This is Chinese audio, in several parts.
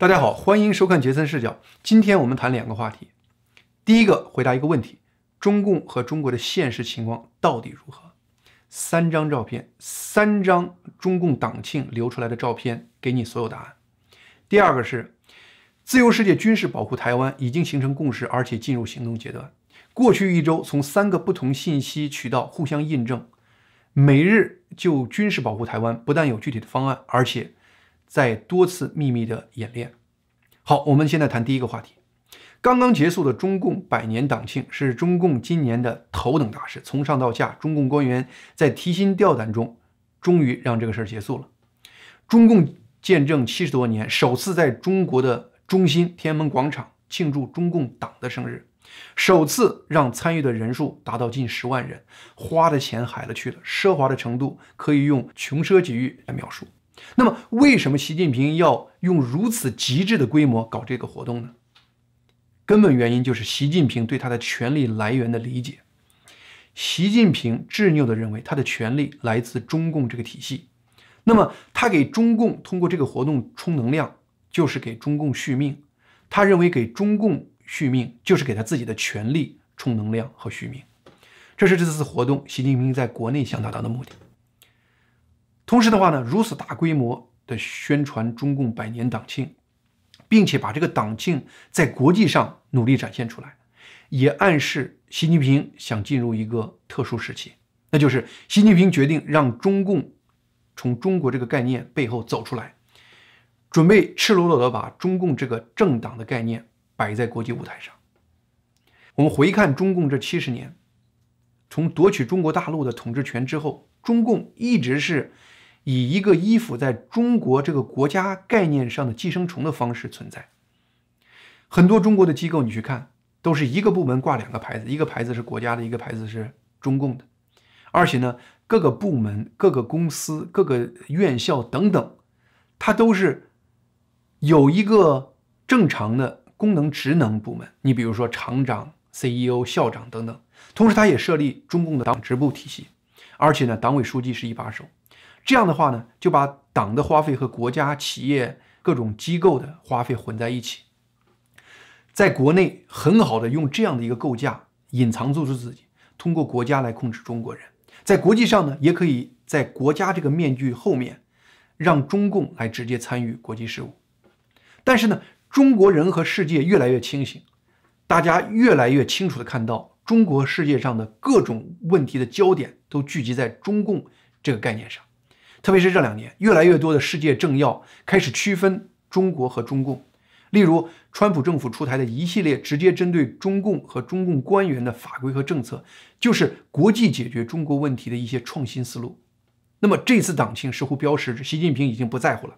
大家好，欢迎收看杰森视角。今天我们谈两个话题。第一个，回答一个问题：中共和中国的现实情况到底如何？三张照片，三张中共党庆流出来的照片，给你所有答案。第二个是，自由世界军事保护台湾已经形成共识，而且进入行动阶段。过去一周，从三个不同信息渠道互相印证，美日就军事保护台湾不但有具体的方案，而且在多次秘密的演练。好，我们现在谈第一个话题。刚刚结束的中共百年党庆是中共今年的头等大事，从上到下，中共官员在提心吊胆中，终于让这个事儿结束了。中共见证七十多年，首次在中国的中心天安门广场庆祝中共党的生日，首次让参与的人数达到近十万人，花的钱海了去了，奢华的程度可以用穷奢极欲来描述。那么，为什么习近平要用如此极致的规模搞这个活动呢？根本原因就是习近平对他的权力来源的理解。习近平执拗地认为他的权力来自中共这个体系，那么他给中共通过这个活动充能量，就是给中共续命。他认为给中共续命，就是给他自己的权力充能量和续命。这是这次活动习近平在国内想达到的目的。同时的话呢，如此大规模的宣传中共百年党庆。并且把这个党庆在国际上努力展现出来，也暗示习近平想进入一个特殊时期，那就是习近平决定让中共从中国这个概念背后走出来，准备赤裸裸的把中共这个政党的概念摆在国际舞台上。我们回看中共这七十年，从夺取中国大陆的统治权之后，中共一直是。以一个依附在中国这个国家概念上的寄生虫的方式存在。很多中国的机构，你去看，都是一个部门挂两个牌子，一个牌子是国家的，一个牌子是中共的。而且呢，各个部门、各个公司、各个院校等等，它都是有一个正常的功能职能部门。你比如说厂长、CEO、校长等等。同时，它也设立中共的党支部体系，而且呢，党委书记是一把手。这样的话呢，就把党的花费和国家、企业各种机构的花费混在一起，在国内很好的用这样的一个构架隐藏住自己，通过国家来控制中国人。在国际上呢，也可以在国家这个面具后面，让中共来直接参与国际事务。但是呢，中国人和世界越来越清醒，大家越来越清楚的看到，中国世界上的各种问题的焦点都聚集在中共这个概念上。特别是这两年，越来越多的世界政要开始区分中国和中共。例如，川普政府出台的一系列直接针对中共和中共官员的法规和政策，就是国际解决中国问题的一些创新思路。那么，这次党庆似乎标识着习近平已经不在乎了，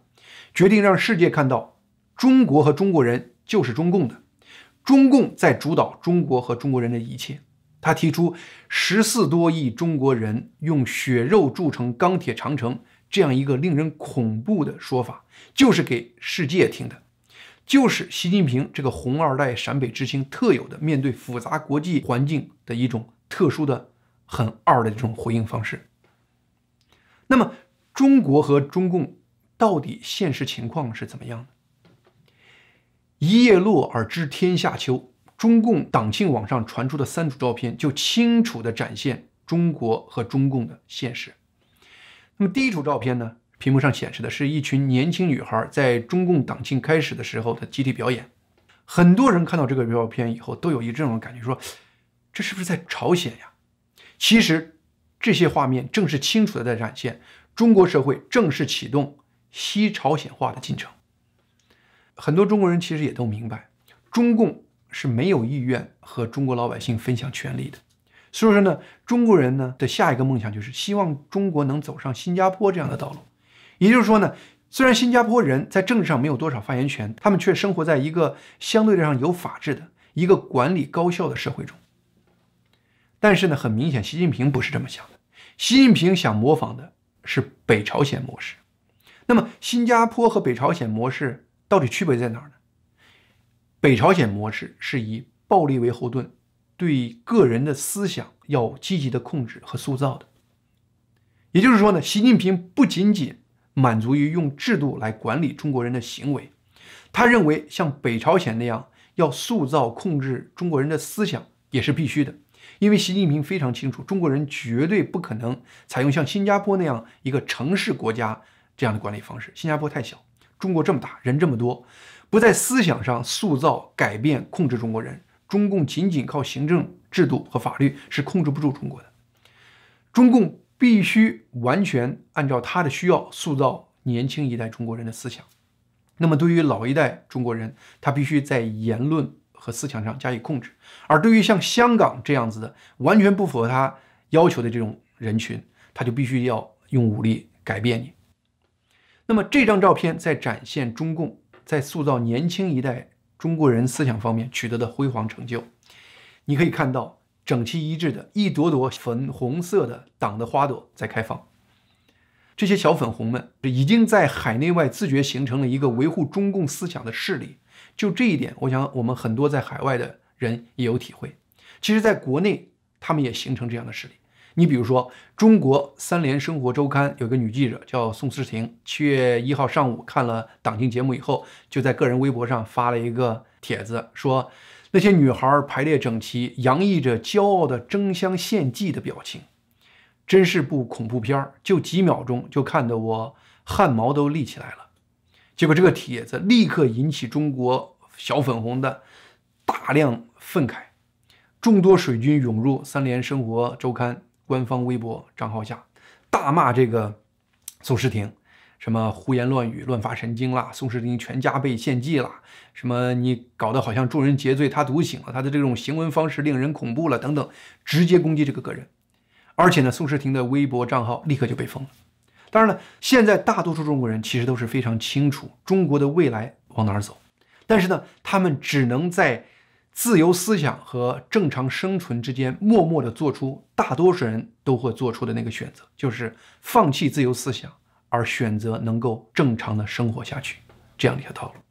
决定让世界看到中国和中国人就是中共的，中共在主导中国和中国人的一切。他提出十四多亿中国人用血肉铸成钢铁长城。这样一个令人恐怖的说法，就是给世界听的，就是习近平这个红二代陕北知青特有的面对复杂国际环境的一种特殊的、很二的这种回应方式。那么，中国和中共到底现实情况是怎么样的？一叶落而知天下秋，中共党庆网上传出的三组照片，就清楚地展现中国和中共的现实。那么第一组照片呢？屏幕上显示的是一群年轻女孩在中共党庆开始的时候的集体表演。很多人看到这个照片以后，都有一这种感觉，说这是不是在朝鲜呀？其实这些画面正是清楚的在展现中国社会正式启动西朝鲜化的进程。很多中国人其实也都明白，中共是没有意愿和中国老百姓分享权力的。所以说呢，中国人呢的下一个梦想就是希望中国能走上新加坡这样的道路。也就是说呢，虽然新加坡人在政治上没有多少发言权，他们却生活在一个相对上有法治的一个管理高效的社会中。但是呢，很明显，习近平不是这么想的。习近平想模仿的是北朝鲜模式。那么，新加坡和北朝鲜模式到底区别在哪儿呢？北朝鲜模式是以暴力为后盾。对个人的思想要积极的控制和塑造的，也就是说呢，习近平不仅仅满足于用制度来管理中国人的行为，他认为像北朝鲜那样要塑造控制中国人的思想也是必须的，因为习近平非常清楚，中国人绝对不可能采用像新加坡那样一个城市国家这样的管理方式。新加坡太小，中国这么大，人这么多，不在思想上塑造、改变、控制中国人，中共仅仅靠行政制度和法律是控制不住中国的。中共必须完全按照他的需要塑造年轻一代中国人的思想。那么，对于老一代中国人，他必须在言论和思想上加以控制；而对于像香港这样子的完全不符合他要求的这种人群，他就必须要用武力改变你。那么，这张照片在展现中共在塑造年轻一代中国人思想方面取得的辉煌成就。你可以看到。整齐一致的一朵朵粉红色的党的花朵在开放，这些小粉红们已经在海内外自觉形成了一个维护中共思想的势力。就这一点，我想我们很多在海外的人也有体会。其实，在国内他们也形成这样的势力。你比如说，中国三联生活周刊有个女记者叫宋思婷，七月一号上午看了党庆节目以后，就在个人微博上发了一个帖子，说。那些女孩排列整齐，洋溢着骄傲的争相献祭的表情，真是部恐怖片儿。就几秒钟，就看得我汗毛都立起来了。结果这个帖子立刻引起中国小粉红的大量愤慨，众多水军涌入三联生活周刊官方微博账号下，大骂这个宋诗婷。什么胡言乱语、乱发神经啦！宋诗婷全家被献祭啦，什么你搞得好像众人皆醉他独醒了，他的这种行文方式令人恐怖了，等等，直接攻击这个个人。而且呢，宋世廷的微博账号立刻就被封了。当然了，现在大多数中国人其实都是非常清楚中国的未来往哪儿走，但是呢，他们只能在自由思想和正常生存之间默默地做出大多数人都会做出的那个选择，就是放弃自由思想。而选择能够正常的生活下去，这样一条道路。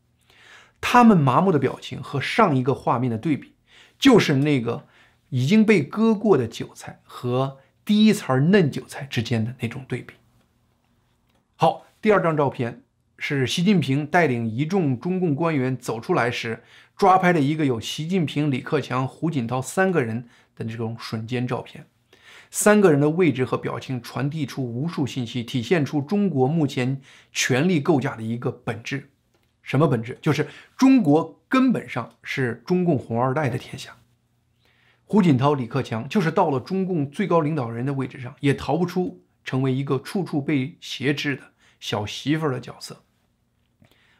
他们麻木的表情和上一个画面的对比，就是那个已经被割过的韭菜和第一层嫩韭菜之间的那种对比。好，第二张照片是习近平带领一众中共官员走出来时抓拍的一个有习近平、李克强、胡锦涛三个人的这种瞬间照片。三个人的位置和表情传递出无数信息，体现出中国目前权力构架的一个本质。什么本质？就是中国根本上是中共红二代的天下。胡锦涛、李克强就是到了中共最高领导人的位置上，也逃不出成为一个处处被挟制的小媳妇儿的角色。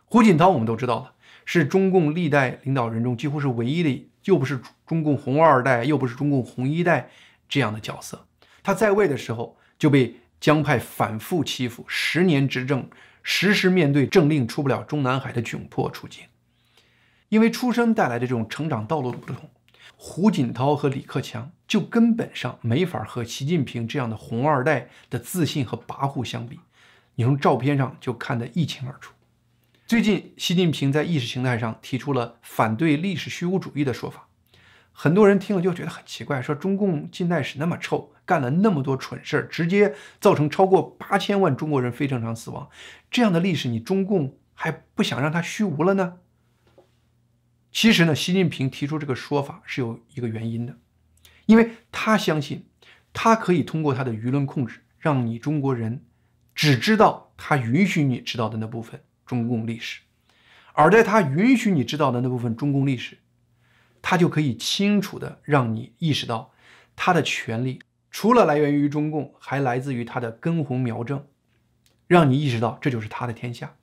胡锦涛我们都知道的，是中共历代领导人中几乎是唯一的，又不是中共红二代，又不是中共红一代。这样的角色，他在位的时候就被江派反复欺负，十年执政，时时面对政令出不了中南海的窘迫处境。因为出生带来的这种成长道路的不同，胡锦涛和李克强就根本上没法和习近平这样的红二代的自信和跋扈相比。你从照片上就看得一清二楚。最近，习近平在意识形态上提出了反对历史虚无主义的说法。很多人听了就觉得很奇怪，说中共近代史那么臭，干了那么多蠢事儿，直接造成超过八千万中国人非正常死亡，这样的历史你中共还不想让它虚无了呢？其实呢，习近平提出这个说法是有一个原因的，因为他相信他可以通过他的舆论控制，让你中国人只知道他允许你知道的那部分中共历史，而在他允许你知道的那部分中共历史。他就可以清楚的让你意识到，他的权利除了来源于中共，还来自于他的根红苗正，让你意识到这就是他的天下。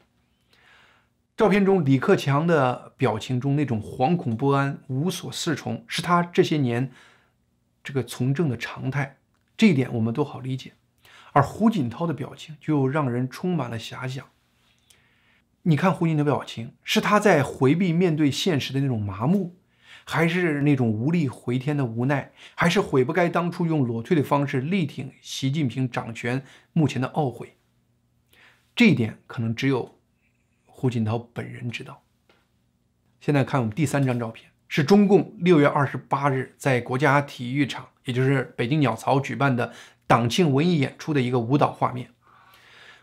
照片中李克强的表情中那种惶恐不安、无所适从，是他这些年这个从政的常态，这一点我们都好理解。而胡锦涛的表情就让人充满了遐想。你看胡锦涛的表情，是他在回避面对现实的那种麻木。还是那种无力回天的无奈，还是悔不该当初用裸退的方式力挺习近平掌权目前的懊悔。这一点可能只有胡锦涛本人知道。现在看我们第三张照片，是中共六月二十八日在国家体育场，也就是北京鸟巢举办的党庆文艺演出的一个舞蹈画面。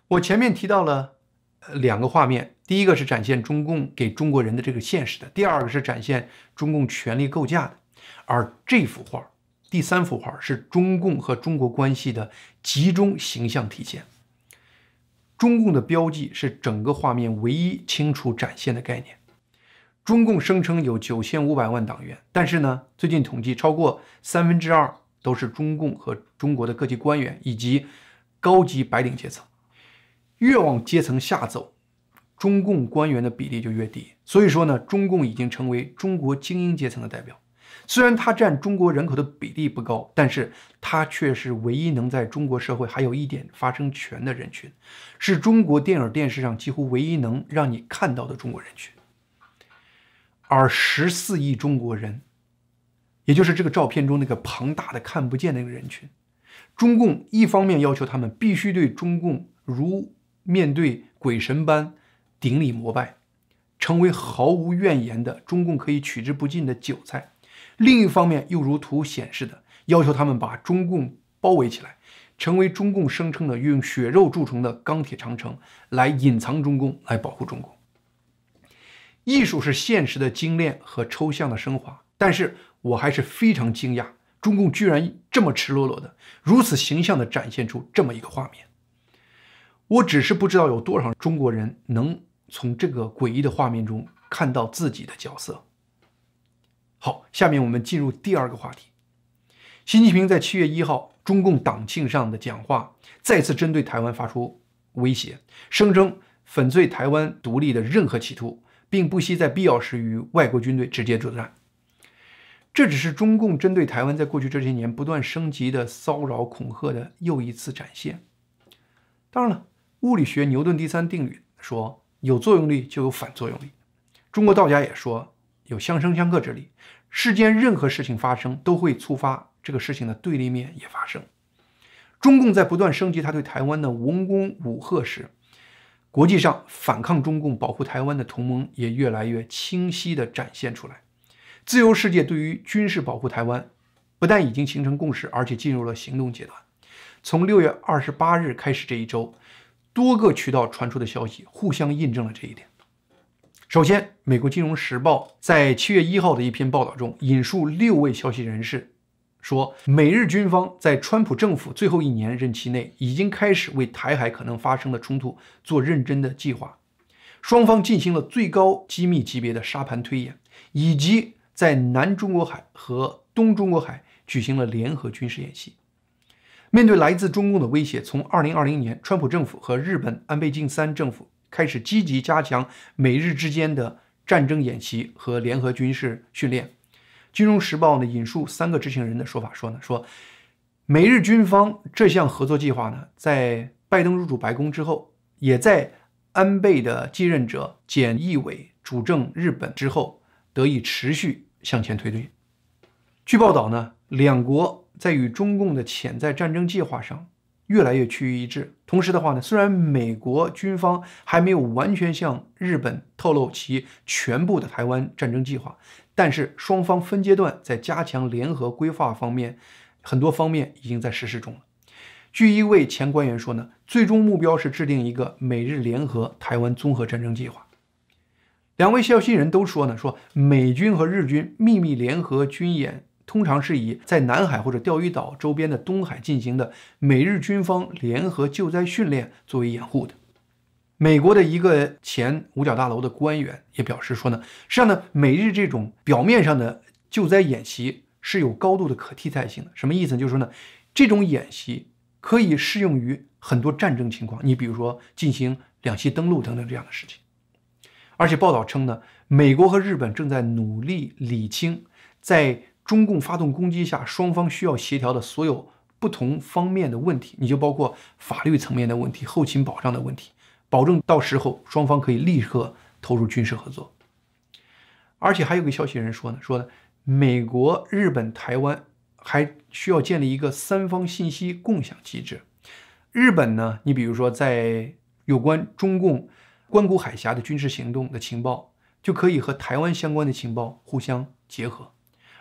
我前面提到了两个画面，第一个是展现中共给中国人的这个现实的，第二个是展现中共权力构架的。而这幅画，第三幅画是中共和中国关系的集中形象体现。中共的标记是整个画面唯一清楚展现的概念。中共声称有九千五百万党员，但是呢，最近统计超过三分之二都是中共和中国的各级官员以及高级白领阶层。越往阶层下走，中共官员的比例就越低。所以说呢，中共已经成为中国精英阶层的代表。虽然它占中国人口的比例不高，但是它却是唯一能在中国社会还有一点发声权的人群，是中国电影电视上几乎唯一能让你看到的中国人群。而十四亿中国人，也就是这个照片中那个庞大的看不见那个人群，中共一方面要求他们必须对中共如面对鬼神般顶礼膜拜，成为毫无怨言的中共可以取之不尽的韭菜。另一方面，又如图显示的，要求他们把中共包围起来，成为中共声称的用血肉铸成的钢铁长城，来隐藏中共，来保护中共。艺术是现实的精炼和抽象的升华，但是我还是非常惊讶，中共居然这么赤裸裸的、如此形象的展现出这么一个画面。我只是不知道有多少中国人能从这个诡异的画面中看到自己的角色。好，下面我们进入第二个话题。习近平在七月一号中共党庆上的讲话，再次针对台湾发出威胁，声称粉碎台湾独立的任何企图，并不惜在必要时与外国军队直接作战。这只是中共针对台湾在过去这些年不断升级的骚扰恐吓的又一次展现。当然了，物理学牛顿第三定律说，有作用力就有反作用力。中国道家也说，有相生相克之力。世间任何事情发生，都会触发这个事情的对立面也发生。中共在不断升级他对台湾的文攻武赫时，国际上反抗中共、保护台湾的同盟也越来越清晰地展现出来。自由世界对于军事保护台湾，不但已经形成共识，而且进入了行动阶段。从六月二十八日开始这一周，多个渠道传出的消息互相印证了这一点。首先，美国《金融时报》在七月一号的一篇报道中引述六位消息人士说，美日军方在川普政府最后一年任期内已经开始为台海可能发生的冲突做认真的计划，双方进行了最高机密级别的沙盘推演，以及在南中国海和东中国海举行了联合军事演习。面对来自中共的威胁，从二零二零年，川普政府和日本安倍晋三政府。开始积极加强美日之间的战争演习和联合军事训练。金融时报呢引述三个知情人的说法说呢，说美日军方这项合作计划呢，在拜登入主白宫之后，也在安倍的继任者菅义伟主政日本之后，得以持续向前推进。据报道呢，两国在与中共的潜在战争计划上。越来越趋于一致。同时的话呢，虽然美国军方还没有完全向日本透露其全部的台湾战争计划，但是双方分阶段在加强联合规划方面，很多方面已经在实施中了。据一位前官员说呢，最终目标是制定一个美日联合台湾综合战争计划。两位消息人都说呢，说美军和日军秘密联合军演。通常是以在南海或者钓鱼岛周边的东海进行的美日军方联合救灾训练作为掩护的。美国的一个前五角大楼的官员也表示说呢，实际上呢，美日这种表面上的救灾演习是有高度的可替代性的。什么意思？就是说呢，这种演习可以适用于很多战争情况，你比如说进行两栖登陆等等这样的事情。而且报道称呢，美国和日本正在努力理清在中共发动攻击下，双方需要协调的所有不同方面的问题，你就包括法律层面的问题、后勤保障的问题，保证到时候双方可以立刻投入军事合作。而且还有个消息人说呢，说呢，美国、日本、台湾还需要建立一个三方信息共享机制。日本呢，你比如说在有关中共关谷海峡的军事行动的情报，就可以和台湾相关的情报互相结合。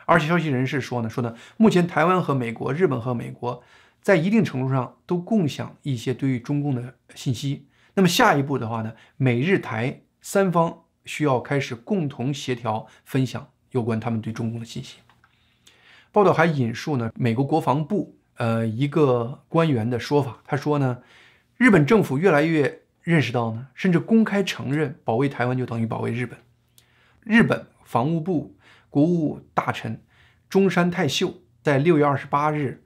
而且消息人士说呢，说呢，目前台湾和美国、日本和美国在一定程度上都共享一些对于中共的信息，那么下一步的话呢，美日台三方需要开始共同协调分享有关他们对中共的信息。报道还引述呢美国国防部呃一个官员的说法，他说呢，日本政府越来越认识到呢，甚至公开承认保卫台湾就等于保卫日本。日本防务部国务大臣中山泰秀在六月二十八日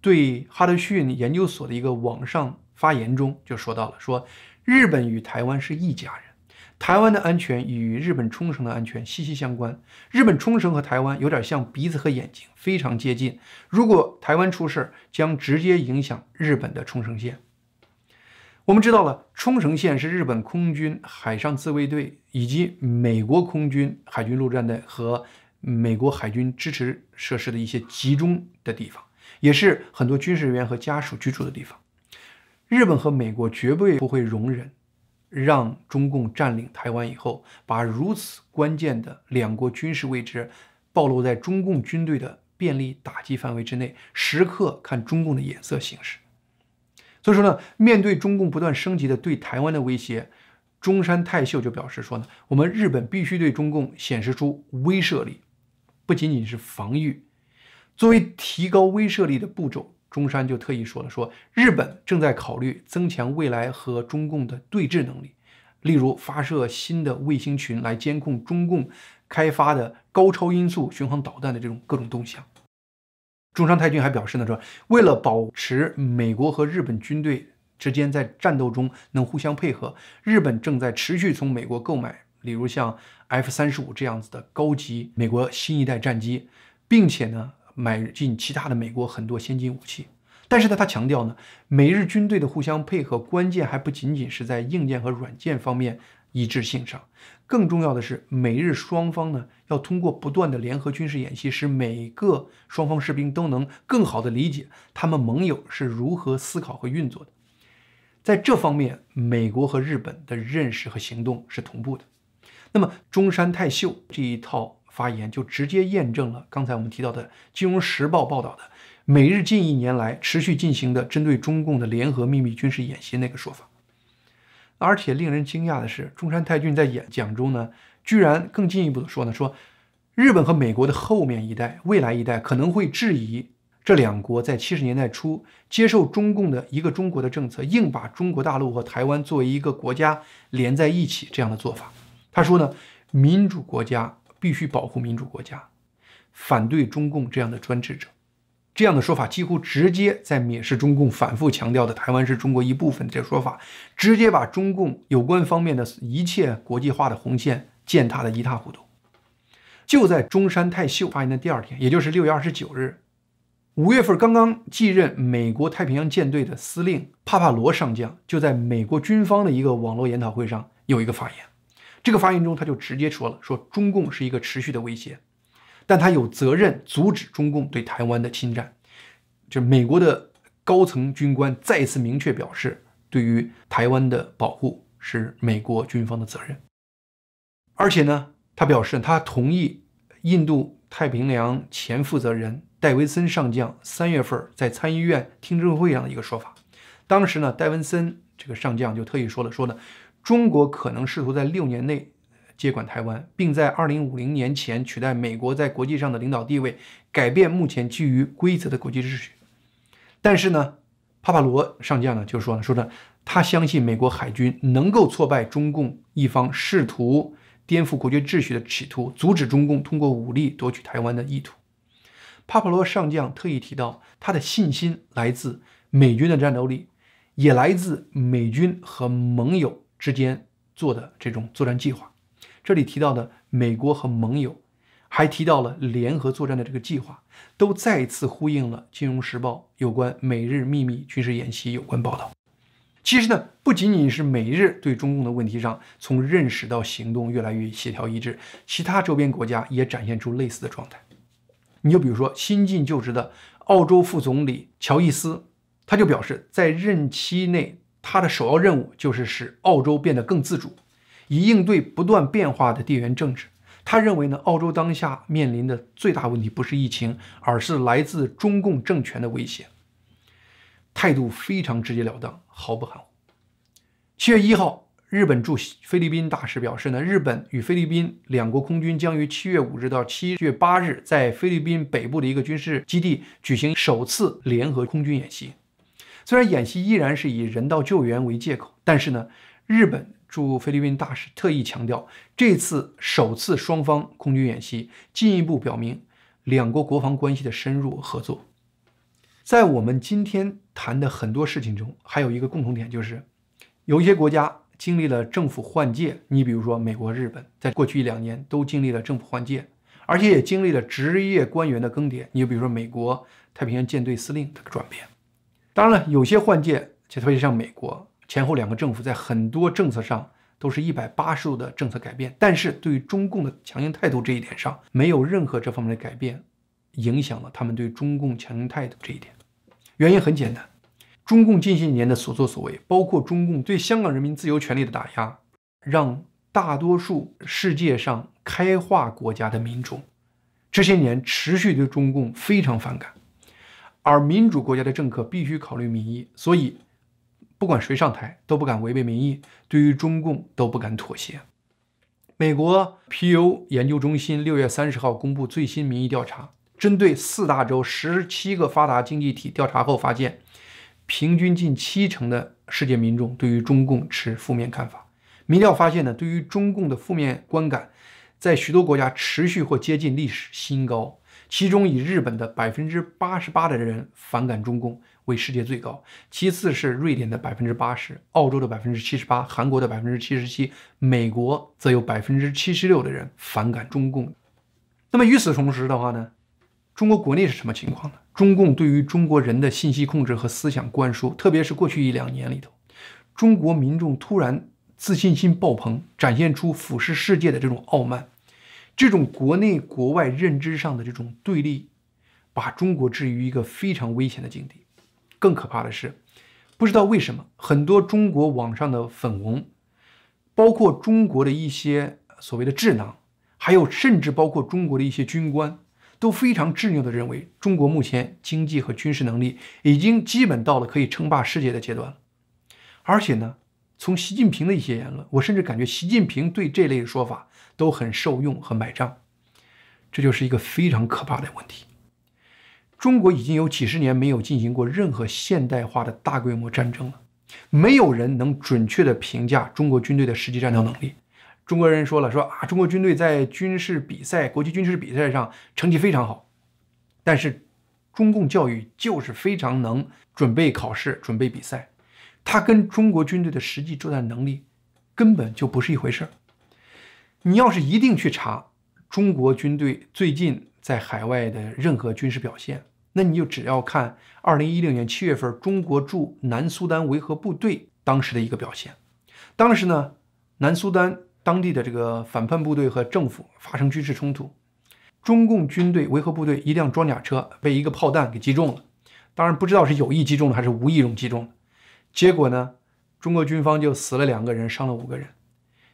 对哈德逊研究所的一个网上发言中就说到了，说日本与台湾是一家人。台湾的安全与日本冲绳的安全息息相关。日本冲绳和台湾有点像鼻子和眼睛，非常接近。如果台湾出事，将直接影响日本的冲绳县。我们知道了，冲绳县是日本空军海上自卫队以及美国空军海军陆战队和美国海军支持设施的一些集中的地方，也是很多军事人员和家属居住的地方。日本和美国绝对不会容忍。让中共占领台湾以后，把如此关键的两国军事位置暴露在中共军队的便利打击范围之内，时刻看中共的眼色行事。所以说呢，面对中共不断升级的对台湾的威胁，中山泰秀就表示说呢，我们日本必须对中共显示出威慑力，不仅仅是防御，作为提高威慑力的步骤。中山就特意说了，说日本正在考虑增强未来和中共的对峙能力，例如发射新的卫星群来监控中共开发的高超音速巡航导弹的这种各种动向。中山太君还表示呢，说为了保持美国和日本军队之间在战斗中能互相配合，日本正在持续从美国购买，例如像 F 三十五这样子的高级美国新一代战机，并且呢。买进其他的美国很多先进武器，但是呢，他强调呢，美日军队的互相配合，关键还不仅仅是在硬件和软件方面一致性上，更重要的是，美日双方呢要通过不断的联合军事演习，使每个双方士兵都能更好的理解他们盟友是如何思考和运作的。在这方面，美国和日本的认识和行动是同步的。那么，中山泰秀这一套。发言就直接验证了刚才我们提到的《金融时报》报道的美日近一年来持续进行的针对中共的联合秘密军事演习那个说法。而且令人惊讶的是，中山太俊在演讲中呢，居然更进一步的说呢，说日本和美国的后面一代、未来一代可能会质疑这两国在七十年代初接受中共的一个中国的政策，硬把中国大陆和台湾作为一个国家连在一起这样的做法。他说呢，民主国家。必须保护民主国家，反对中共这样的专制者。这样的说法几乎直接在蔑视中共反复强调的台湾是中国一部分这说法，直接把中共有关方面的一切国际化的红线践踏的一塌糊涂。就在中山泰秀发言的第二天，也就是六月二十九日，五月份刚刚继任美国太平洋舰队的司令帕帕罗上将，就在美国军方的一个网络研讨会上有一个发言。这个发言中，他就直接说了：“说中共是一个持续的威胁，但他有责任阻止中共对台湾的侵占。”就是美国的高层军官再次明确表示，对于台湾的保护是美国军方的责任。而且呢，他表示他同意印度太平洋前负责人戴维森上将三月份在参议院听证会上的一个说法。当时呢，戴文森这个上将就特意说了：“说呢。”中国可能试图在六年内接管台湾，并在二零五零年前取代美国在国际上的领导地位，改变目前基于规则的国际秩序。但是呢，帕帕罗上将呢就说了，说呢，他相信美国海军能够挫败中共一方试图颠覆国际秩序的企图，阻止中共通过武力夺取台湾的意图。帕帕罗上将特意提到，他的信心来自美军的战斗力，也来自美军和盟友。之间做的这种作战计划，这里提到的美国和盟友，还提到了联合作战的这个计划，都再次呼应了《金融时报》有关美日秘密军事演习有关报道。其实呢，不仅仅是美日对中共的问题上从认识到行动越来越协调一致，其他周边国家也展现出类似的状态。你就比如说新晋就职的澳洲副总理乔伊斯，他就表示在任期内。他的首要任务就是使澳洲变得更自主，以应对不断变化的地缘政治。他认为呢，澳洲当下面临的最大问题不是疫情，而是来自中共政权的威胁。态度非常直截了当，毫不含糊。七月一号，日本驻菲律宾大使表示呢，日本与菲律宾两国空军将于七月五日到七月八日在菲律宾北部的一个军事基地举行首次联合空军演习。虽然演习依然是以人道救援为借口，但是呢，日本驻菲律宾大使特意强调，这次首次双方空军演习进一步表明两国国防关系的深入合作。在我们今天谈的很多事情中，还有一个共同点，就是有一些国家经历了政府换届。你比如说美国、日本，在过去一两年都经历了政府换届，而且也经历了职业官员的更迭。你比如说美国太平洋舰队司令的转变。当然了，有些换届，就特别像美国前后两个政府，在很多政策上都是一百八十度的政策改变，但是对于中共的强硬态度这一点上，没有任何这方面的改变。影响了他们对中共强硬态度这一点，原因很简单，中共近些年的所作所为，包括中共对香港人民自由权利的打压，让大多数世界上开化国家的民众这些年持续对中共非常反感，而民主国家的政客必须考虑民意，所以不管谁上台都不敢违背民意，对于中共都不敢妥协。美国 p u 研究中心六月三十号公布最新民意调查。针对四大洲十七个发达经济体调查后发现，平均近七成的世界民众对于中共持负面看法。民调发现呢，对于中共的负面观感，在许多国家持续或接近历史新高。其中以日本的百分之八十八的人反感中共为世界最高，其次是瑞典的百分之八十，澳洲的百分之七十八，韩国的百分之七十七，美国则有百分之七十六的人反感中共。那么与此同时的话呢？中国国内是什么情况呢？中共对于中国人的信息控制和思想灌输，特别是过去一两年里头，中国民众突然自信心爆棚，展现出俯视世界的这种傲慢，这种国内国外认知上的这种对立，把中国置于一个非常危险的境地。更可怕的是，不知道为什么，很多中国网上的粉红，包括中国的一些所谓的智囊，还有甚至包括中国的一些军官。都非常执拗地认为，中国目前经济和军事能力已经基本到了可以称霸世界的阶段了。而且呢，从习近平的一些言论，我甚至感觉习近平对这类说法都很受用和买账。这就是一个非常可怕的问题。中国已经有几十年没有进行过任何现代化的大规模战争了，没有人能准确地评价中国军队的实际战斗能力。中国人说了，说啊，中国军队在军事比赛、国际军事比赛上成绩非常好，但是中共教育就是非常能准备考试、准备比赛，它跟中国军队的实际作战能力根本就不是一回事儿。你要是一定去查中国军队最近在海外的任何军事表现，那你就只要看二零一六年七月份中国驻南苏丹维和部队当时的一个表现。当时呢，南苏丹。当地的这个反叛部队和政府发生军事冲突，中共军队维和部队一辆装甲车被一个炮弹给击中了，当然不知道是有意击中的还是无意中击中的。结果呢，中国军方就死了两个人，伤了五个人。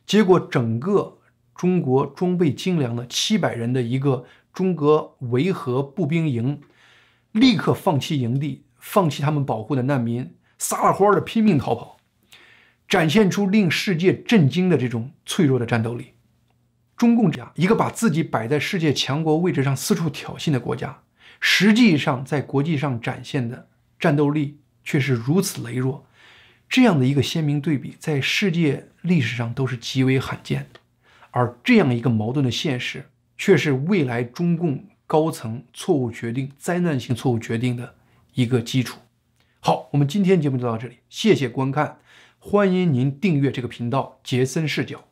结果整个中国装备精良的七百人的一个中国维和步兵营，立刻放弃营地，放弃他们保护的难民，撒了欢的拼命逃跑。展现出令世界震惊的这种脆弱的战斗力。中共这样一个把自己摆在世界强国位置上四处挑衅的国家，实际上在国际上展现的战斗力却是如此羸弱。这样的一个鲜明对比，在世界历史上都是极为罕见的。而这样一个矛盾的现实，却是未来中共高层错误决定、灾难性错误决定的一个基础。好，我们今天节目就到这里，谢谢观看。欢迎您订阅这个频道，杰森视角。